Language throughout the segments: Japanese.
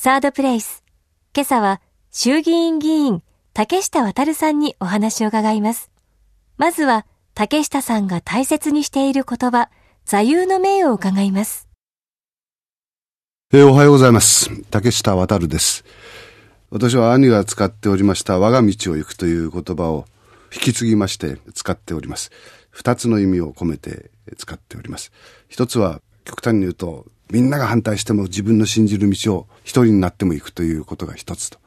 サードプレイス。今朝は衆議院議員竹下渡さんにお話を伺います。まずは竹下さんが大切にしている言葉、座右の銘を伺います。えー、おはようございます。竹下渡です。私は兄が使っておりました我が道を行くという言葉を引き継ぎまして使っております。二つの意味を込めて使っております。一つは極端に言うとみんなが反対しても自分の信じる道を一人になっても行くということが一つと。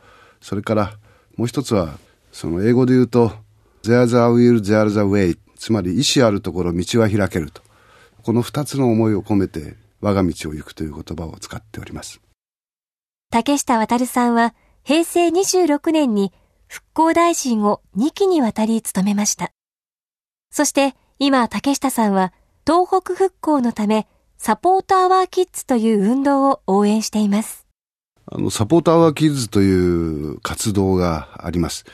それからもう一つは、その英語で言うと、there's a will, there's a way。つまり意志あるところ道は開けると。この二つの思いを込めて我が道を行くという言葉を使っております。竹下渡さんは平成26年に復興大臣を2期にわたり務めました。そして今竹下さんは東北復興のためサポートアワーキッズという運動を応援しています。あの、サポートアワーキッズという活動があります。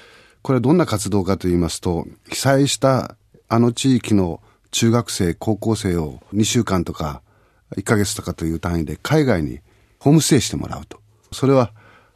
これはどんな活動かと言いますと、被災したあの地域の中学生、高校生を2週間とか1ヶ月とかという単位で海外にホームステイしてもらうと。それは、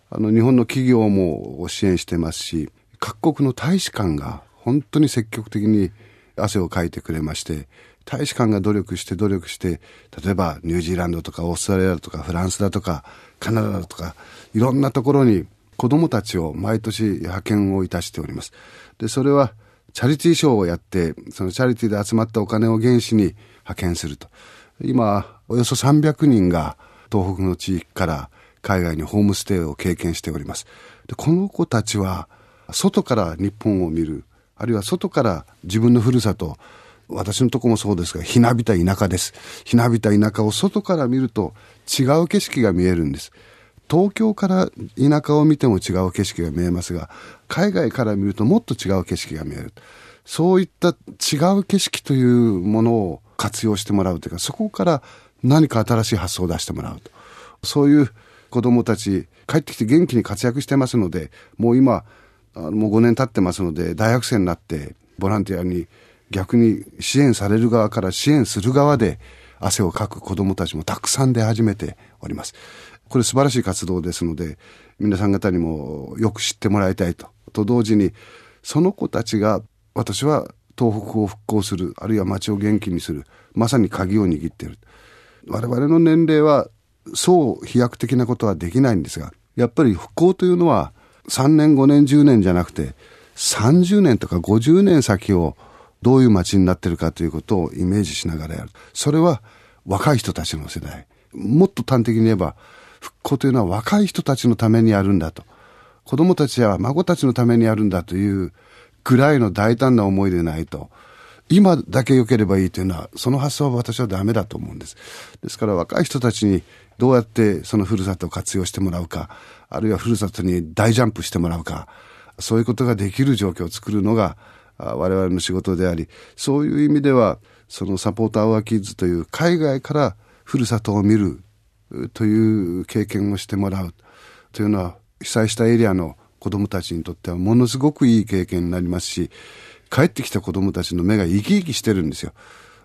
あの、日本の企業も支援してますし、各国の大使館が本当に積極的に汗をかいてくれまして、大使館が努力して努力して、例えばニュージーランドとかオーストラリアとかフランスだとかカナダだとか、いろんなところに子供たちを毎年派遣をいたしております。で、それはチャリティーショーをやって、そのチャリティーで集まったお金を原資に派遣すると。今、およそ300人が東北の地域から海外にホームステイを経験しております。で、この子たちは外から日本を見る、あるいは外から自分のふるさと、私のとこもそうですが、ひなびた田舎です。ひなびた田舎を外から見ると違う景色が見えるんです。東京から田舎を見ても違う景色が見えますが、海外から見るともっと違う景色が見える。そういった違う景色というものを活用してもらうというか、そこから何か新しい発想を出してもらうと。そういう子供たち、帰ってきて元気に活躍してますので、もう今、もう5年経ってますので、大学生になってボランティアに逆に支援される側から支援する側で汗をかく子供たちもたくさん出始めております。これ素晴らしい活動ですので、皆さん方にもよく知ってもらいたいと。と同時に、その子たちが私は東北を復興する、あるいは町を元気にする、まさに鍵を握っている。我々の年齢はそう飛躍的なことはできないんですが、やっぱり復興というのは3年、5年、10年じゃなくて、30年とか50年先をどういう街になってるかということをイメージしながらやる。それは若い人たちの世代。もっと端的に言えば、復興というのは若い人たちのためにやるんだと。子供たちや孫たちのためにやるんだというぐらいの大胆な思いでないと、今だけ良ければいいというのは、その発想は私はダメだと思うんです。ですから若い人たちにどうやってそのふるさとを活用してもらうか、あるいはふるさとに大ジャンプしてもらうか、そういうことができる状況を作るのが、我々の仕事であり、そういう意味では、そのサポーターワーキッズという海外からふるさとを見るという経験をしてもらうというのは、被災したエリアの子供たちにとってはものすごくいい経験になりますし、帰ってきた子供たちの目が生き生きしてるんですよ。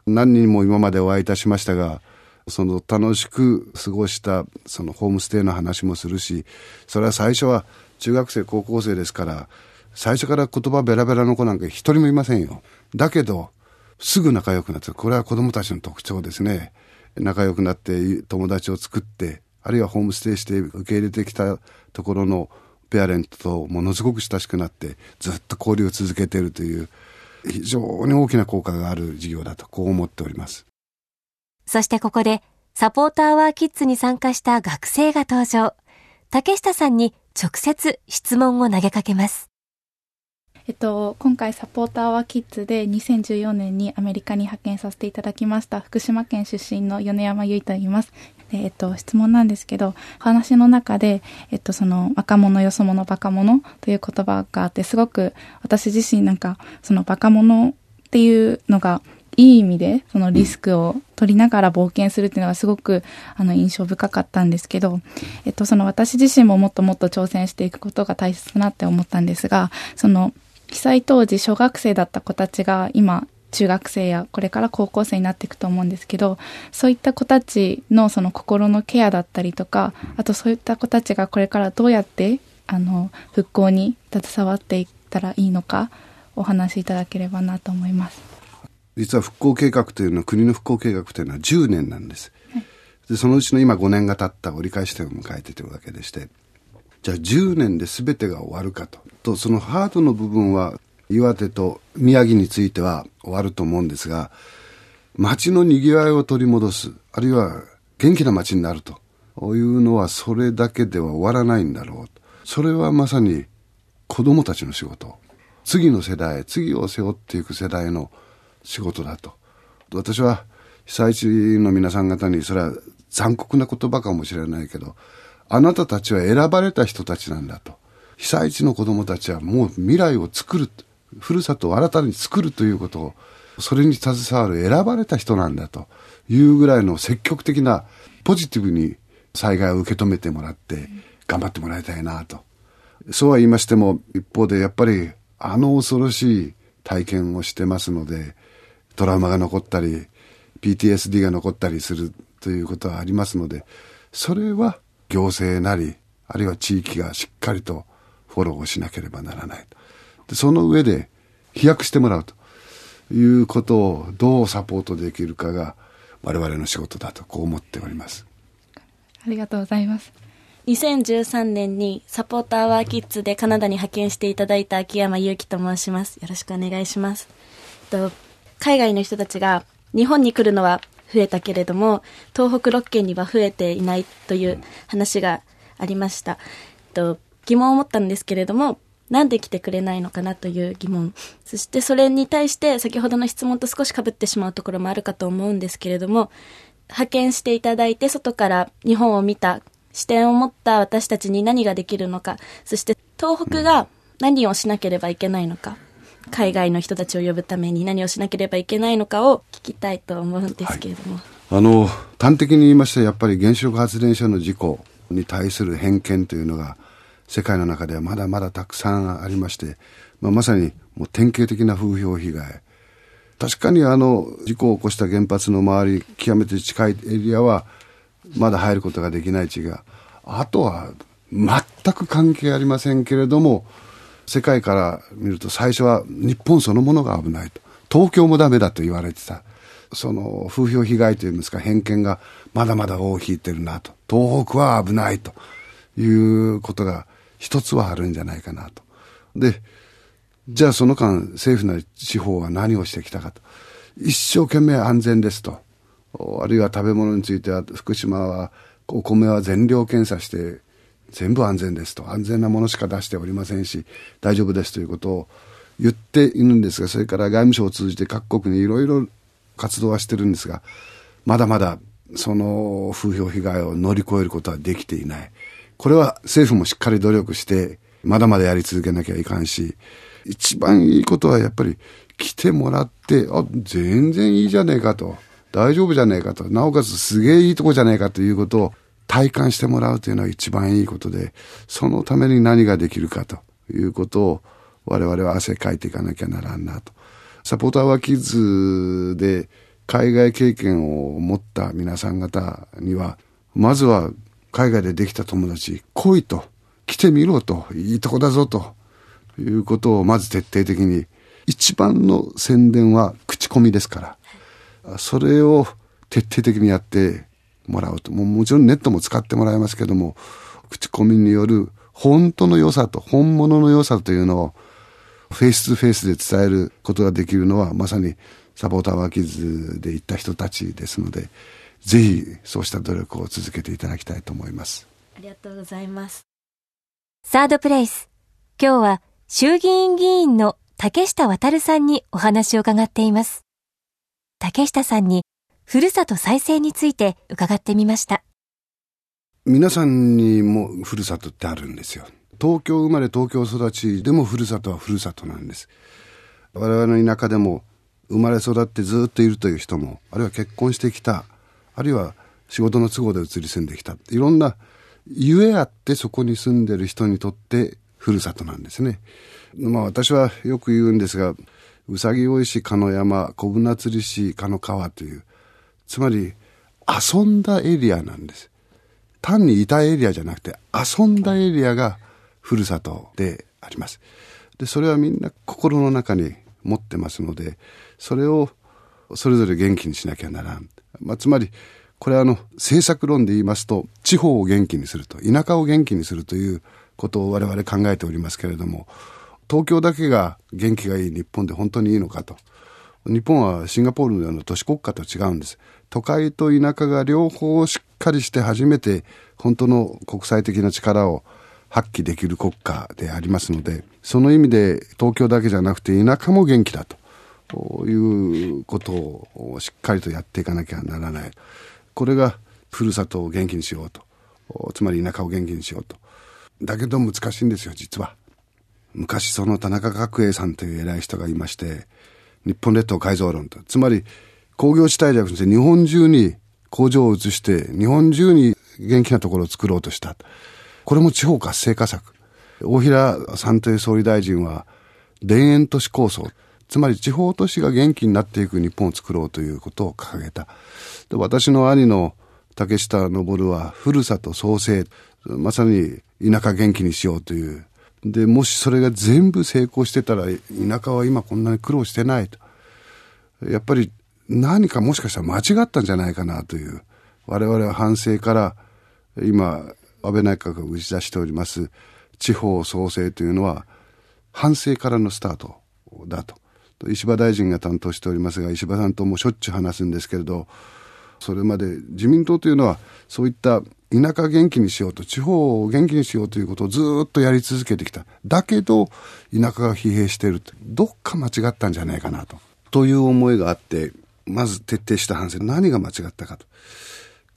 何人も今までお会いいたしましたが、その楽しく過ごしたそのホームステイの話もするし、それは最初は中学生高校生ですから、最初から言葉ベラベラの子なんか一人もいませんよ。だけど、すぐ仲良くなって、これは子供たちの特徴ですね。仲良くなって友達を作って、あるいはホームステイして受け入れてきたところのペアレントとものすごく親しくなって、ずっと交流を続けているという、非常に大きな効果がある事業だと、こう思っております。そしてここで、サポーターワーキッズに参加した学生が登場。竹下さんに直接質問を投げかけます。えっと、今回サポーターはキッズで2014年にアメリカに派遣させていただきました福島県出身の米山由衣と言います。えっと、質問なんですけど、話の中で、えっと、その、若者、よそ者、バカ者という言葉があって、すごく私自身なんか、そのバカ者っていうのが、いい意味で、そのリスクを取りながら冒険するっていうのがすごく、あの、印象深かったんですけど、えっと、その私自身ももっともっと挑戦していくことが大切だなって思ったんですが、その、被災当時小学生だった子たちが今中学生やこれから高校生になっていくと思うんですけど、そういった子たちのその心のケアだったりとか、あとそういった子たちがこれからどうやってあの復興に携わっていったらいいのかお話しいただければなと思います。実は復興計画というのは国の復興計画というのは10年なんです。はい、でそのうちの今5年が経った折り返し点を迎えているわけでして、じゃあ10年で全てが終わるかと。と、そのハードの部分は岩手と宮城については終わると思うんですが、街の賑わいを取り戻す、あるいは元気な街になるというのはそれだけでは終わらないんだろうと。それはまさに子供たちの仕事。次の世代、次を背負っていく世代の仕事だと。私は被災地の皆さん方に、それは残酷な言葉かもしれないけど、あなたたちは選ばれた人たちなんだと。被災地の子供たちはもう未来を作る、ふるさとを新たに作るということを、それに携わる選ばれた人なんだというぐらいの積極的なポジティブに災害を受け止めてもらって頑張ってもらいたいなと。そうは言いましても一方でやっぱりあの恐ろしい体験をしてますので、トラウマが残ったり、PTSD が残ったりするということはありますので、それは行政なり、あるいは地域がしっかりとフォローをしなければならない。でその上で飛躍してもらうということをどうサポートできるかが我々の仕事だとこう思っております。ありがとうございます。2013年にサポーターワーキッズでカナダに派遣していただいた秋山祐希と申します。よろしくお願いします。と海外の人たちが日本に来るのは増えたけれども、東北6県には増えていないという話がありました。と疑問を持ったんですけれども、なんで来てくれないのかなという疑問。そしてそれに対して先ほどの質問と少し被ってしまうところもあるかと思うんですけれども、派遣していただいて外から日本を見た視点を持った私たちに何ができるのか、そして東北が何をしなければいけないのか、海外の人たちを呼ぶために何をしなければいけないのかを聞きたいと思うんですけれども。はい、あの、端的に言いまして、やっぱり原子力発電所の事故に対する偏見というのが、世界の中ではまだまだたくさんありまして、まあ、まさにもう典型的な風評被害。確かにあの事故を起こした原発の周り、極めて近いエリアは、まだ入ることができない地が、あとは全く関係ありませんけれども、世界から見ると最初は日本そのものが危ないと。東京もダメだと言われてた。その風評被害というんですか偏見がまだまだ尾を引いてるなと。東北は危ないということが一つはあるんじゃないかなと。で、じゃあその間政府なり地方は何をしてきたかと。一生懸命安全ですと。あるいは食べ物については福島はお米は全量検査して全部安全ですと。安全なものしか出しておりませんし大丈夫ですということを言っているんですがそれから外務省を通じて各国にいろいろ活動はしてるんですがまだまだその風評被害を乗り越えることはできていない。これは政府もしっかり努力してまだまだやり続けなきゃいかんし一番いいことはやっぱり来てもらってあ全然いいじゃねえかと。大丈夫じゃねえかと、なおかつすげえいいとこじゃねえかということを体感してもらうというのは一番いいことで、そのために何ができるかということを我々は汗かいていかなきゃならんなと。サポーターはキッズで海外経験を持った皆さん方には、まずは海外でできた友達、来いと、来てみろと、いいとこだぞということをまず徹底的に、一番の宣伝は口コミですから。それを徹底的にやってもらうと。ももちろんネットも使ってもらいますけども、口コミによる本当の良さと本物の良さというのをフェイス2フェイスで伝えることができるのはまさにサポーターワーキーズで行った人たちですので、ぜひそうした努力を続けていただきたいと思います。ありがとうございます。サードプレイス。今日は衆議院議員の竹下渡さんにお話を伺っています。竹下さんにふるさと再生について伺ってみました。皆さんにもふるさとってあるんですよ。東京生まれ東京育ちでもふるさとはふるさとなんです。我々の田舎でも生まれ育ってずっといるという人も、あるいは結婚してきた、あるいは仕事の都合で移り住んできた。いろんなゆえあってそこに住んでる人にとってふるさとなんですね。まあ私はよく言うんですが、うさぎ追い市鹿の山、小舟釣り市鹿の川という、つまり遊んだエリアなんです。単にいたエリアじゃなくて遊んだエリアがふるさとであります。で、それはみんな心の中に持ってますので、それをそれぞれ元気にしなきゃならん。まあ、つまり、これはあの、政策論で言いますと、地方を元気にすると、田舎を元気にするということを我々考えておりますけれども、東京だけが元気がいい日本で本当にいいのかと。日本はシンガポールのような都市国家と違うんです。都会と田舎が両方しっかりして初めて本当の国際的な力を発揮できる国家でありますので、その意味で東京だけじゃなくて田舎も元気だということをしっかりとやっていかなきゃならない。これがふるさとを元気にしようと。つまり田舎を元気にしようと。だけど難しいんですよ、実は。昔その田中角栄さんという偉い人がいまして、日本列島改造論と。つまり工業地帯じゃなくて日本中に工場を移して日本中に元気なところを作ろうとした。これも地方活性化策。大平さんという総理大臣は田園都市構想。つまり地方都市が元気になっていく日本を作ろうということを掲げた。で私の兄の竹下登はふるさと創生。まさに田舎元気にしようというで、もしそれが全部成功してたら、田舎は今こんなに苦労してないと。やっぱり何かもしかしたら間違ったんじゃないかなという、我々は反省から、今、安倍内閣が打ち出しております、地方創生というのは、反省からのスタートだと。石破大臣が担当しておりますが、石破さんともしょっちゅう話すんですけれど、それまで自民党というのは、そういった田舎元気にしようと、地方を元気にしようということをずっとやり続けてきた。だけど、田舎が疲弊しているどっか間違ったんじゃないかなと。という思いがあって、まず徹底した反省。何が間違ったかと。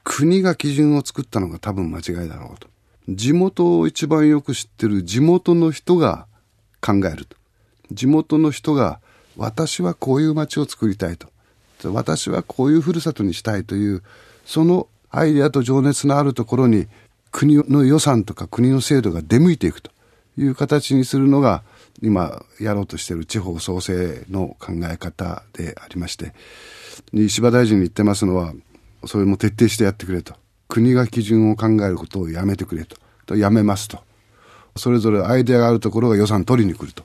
国が基準を作ったのが多分間違いだろうと。地元を一番よく知ってる地元の人が考えると。地元の人が、私はこういう街を作りたいと。私はこういうふるさとにしたいという、そのアイデアと情熱のあるところに国の予算とか国の制度が出向いていくという形にするのが今やろうとしている地方創生の考え方でありまして、石破大臣に言ってますのは、それも徹底してやってくれと。国が基準を考えることをやめてくれと。とやめますと。それぞれアイデアがあるところが予算取りに来ると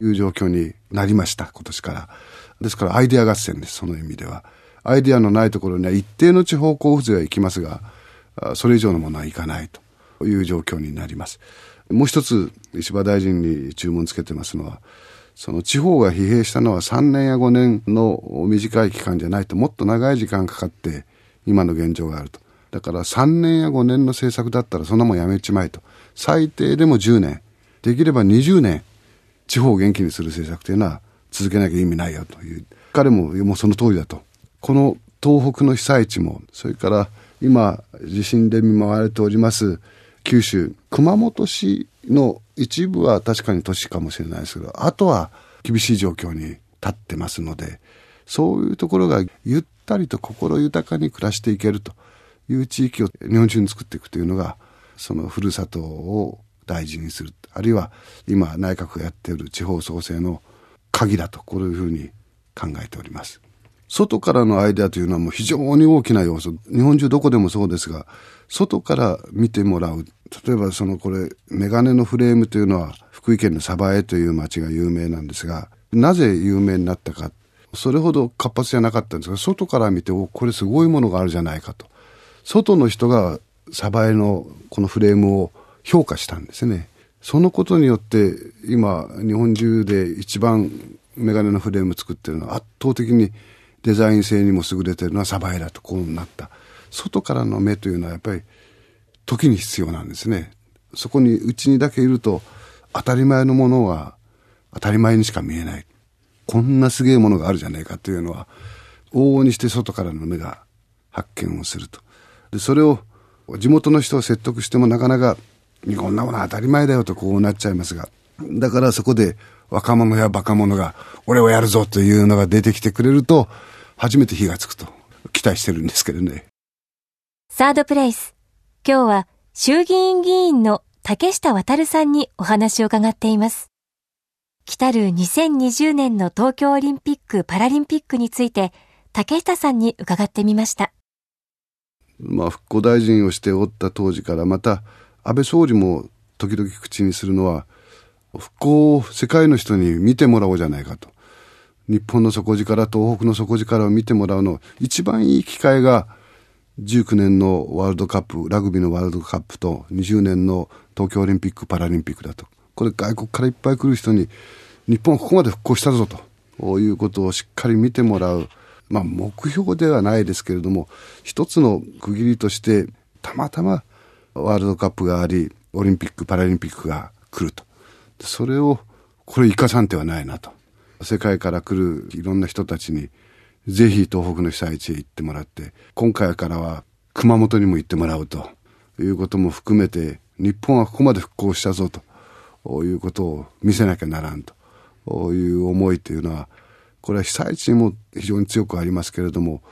いう状況になりました、今年から。ですからアイデア合戦です、その意味では。アイデアのないところには一定の地方交付税は行きますが、それ以上のものはいかないという状況になります。もう一つ、石破大臣に注文つけてますのは、その地方が疲弊したのは3年や5年の短い期間じゃないともっと長い時間かかって今の現状があると。だから3年や5年の政策だったらそんなもんやめちまえと。最低でも10年、できれば20年、地方を元気にする政策というのは続けなきゃ意味ないよという。彼ももうその通りだと。この東北の被災地も、それから今地震で見舞われております九州、熊本市の一部は確かに都市かもしれないですけど、あとは厳しい状況に立ってますので、そういうところがゆったりと心豊かに暮らしていけるという地域を日本中に作っていくというのが、そのふるさとを大事にする。あるいは今内閣がやっている地方創生の鍵だと、こういうふうに考えております。外からのアイデアというのはもう非常に大きな要素。日本中どこでもそうですが、外から見てもらう。例えばそのこれ、メガネのフレームというのは福井県の鯖江という町が有名なんですが、なぜ有名になったか。それほど活発じゃなかったんですが、外から見て、お、これすごいものがあるじゃないかと。外の人が鯖江のこのフレームを評価したんですね。そのことによって今日本中で一番メガネのフレーム作ってるのは圧倒的にデザイン性にも優れてるのはサバエだとこうなった。外からの目というのはやっぱり時に必要なんですね。そこにうちにだけいると当たり前のものは当たり前にしか見えない。こんなすげえものがあるじゃないかというのは往々にして外からの目が発見をすると。で、それを地元の人を説得してもなかなかこんなもの当たり前だよとこうなっちゃいますが。だからそこで若者やバカ者が俺をやるぞというのが出てきてくれると初めて火がつくと期待してるんですけどね。サードプレイス。今日は衆議院議員の竹下渡さんにお話を伺っています。来たる2020年の東京オリンピック・パラリンピックについて、竹下さんに伺ってみました。まあ、復興大臣をしておった当時から、また、安倍総理も時々口にするのは、復興を世界の人に見てもらおうじゃないかと。日本の底力、東北の底力を見てもらうの、一番いい機会が、19年のワールドカップ、ラグビーのワールドカップと20年の東京オリンピック・パラリンピックだと。これ外国からいっぱい来る人に、日本はここまで復興したぞと。こういうことをしっかり見てもらう。まあ目標ではないですけれども、一つの区切りとして、たまたまワールドカップがあり、オリンピック・パラリンピックが来ると。それを、これ生かさんではないなと。世界から来るいろんな人たちに、ぜひ東北の被災地へ行ってもらって、今回からは熊本にも行ってもらうということも含めて、日本はここまで復興したぞということを見せなきゃならんという思いというのは、これは被災地にも非常に強くありますけれども、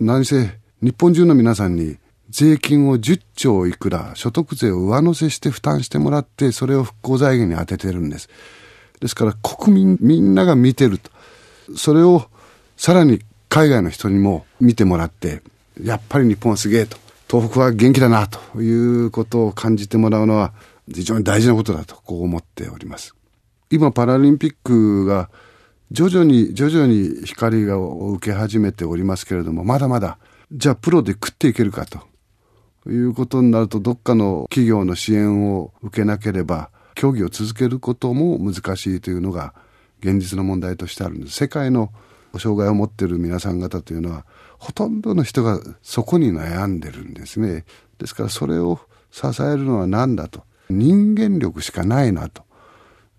何せ日本中の皆さんに税金を10兆いくら所得税を上乗せして負担してもらって、それを復興財源に充ててるんです。ですから国民みんなが見てると。それをさらに海外の人にも見てもらって、やっぱり日本はすげえと。東北は元気だなということを感じてもらうのは非常に大事なことだとこう思っております。今パラリンピックが徐々に徐々に光が受け始めておりますけれども、まだまだ、じゃあプロで食っていけるかということになると、どっかの企業の支援を受けなければ、競技を続けることも難しいというのが現実の問題としてあるんです。世界の障害を持っている皆さん方というのは、ほとんどの人がそこに悩んでるんですね。ですからそれを支えるのは何だと。人間力しかないなと。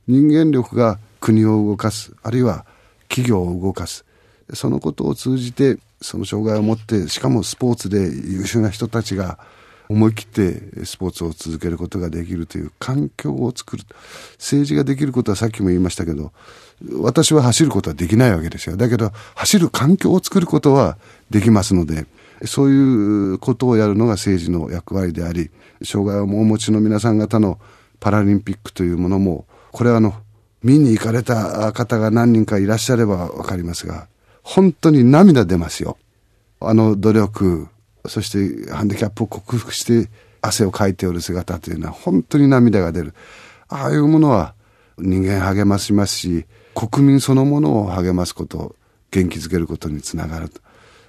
人間力が国を動かす、あるいは企業を動かす。そのことを通じて、その障害を持って、しかもスポーツで優秀な人たちが思い切ってスポーツを続けることができるという環境を作る。政治ができることはさっきも言いましたけど、私は走ることはできないわけですよ。だけど、走る環境を作ることはできますので、そういうことをやるのが政治の役割であり、障害をお持ちの皆さん方のパラリンピックというものも、これはあの、見に行かれた方が何人かいらっしゃればわかりますが、本当に涙出ますよ。あの努力、そしてハンディキャップを克服して汗をかいておる姿というのは本当に涙が出る。ああいうものは人間励ましますし、国民そのものを励ますこと、元気づけることにつながる。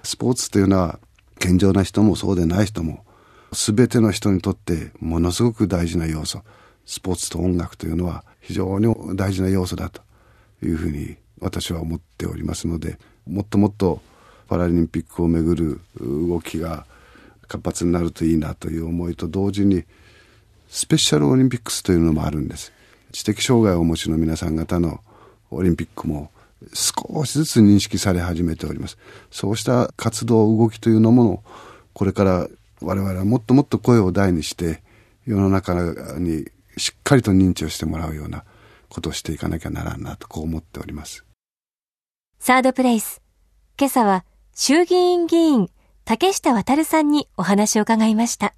スポーツというのは健常な人もそうでない人も全ての人にとってものすごく大事な要素。スポーツと音楽というのは非常に大事な要素だというふうに私は思っておりますので、もっともっとパラリンピックをめぐる動きが活発になるといいなという思いと同時にスペシャルオリンピックスというのもあるんです。知的障害をお持ちの皆さん方のオリンピックも少しずつ認識され始めております。そうした活動動きというのもこれから我々はもっともっと声を大にして世の中にしっかりと認知をしてもらうようなことをしていかなきゃならんなとこう思っております。サードプレイス。今朝は衆議院議員竹下渉さんにお話を伺いました。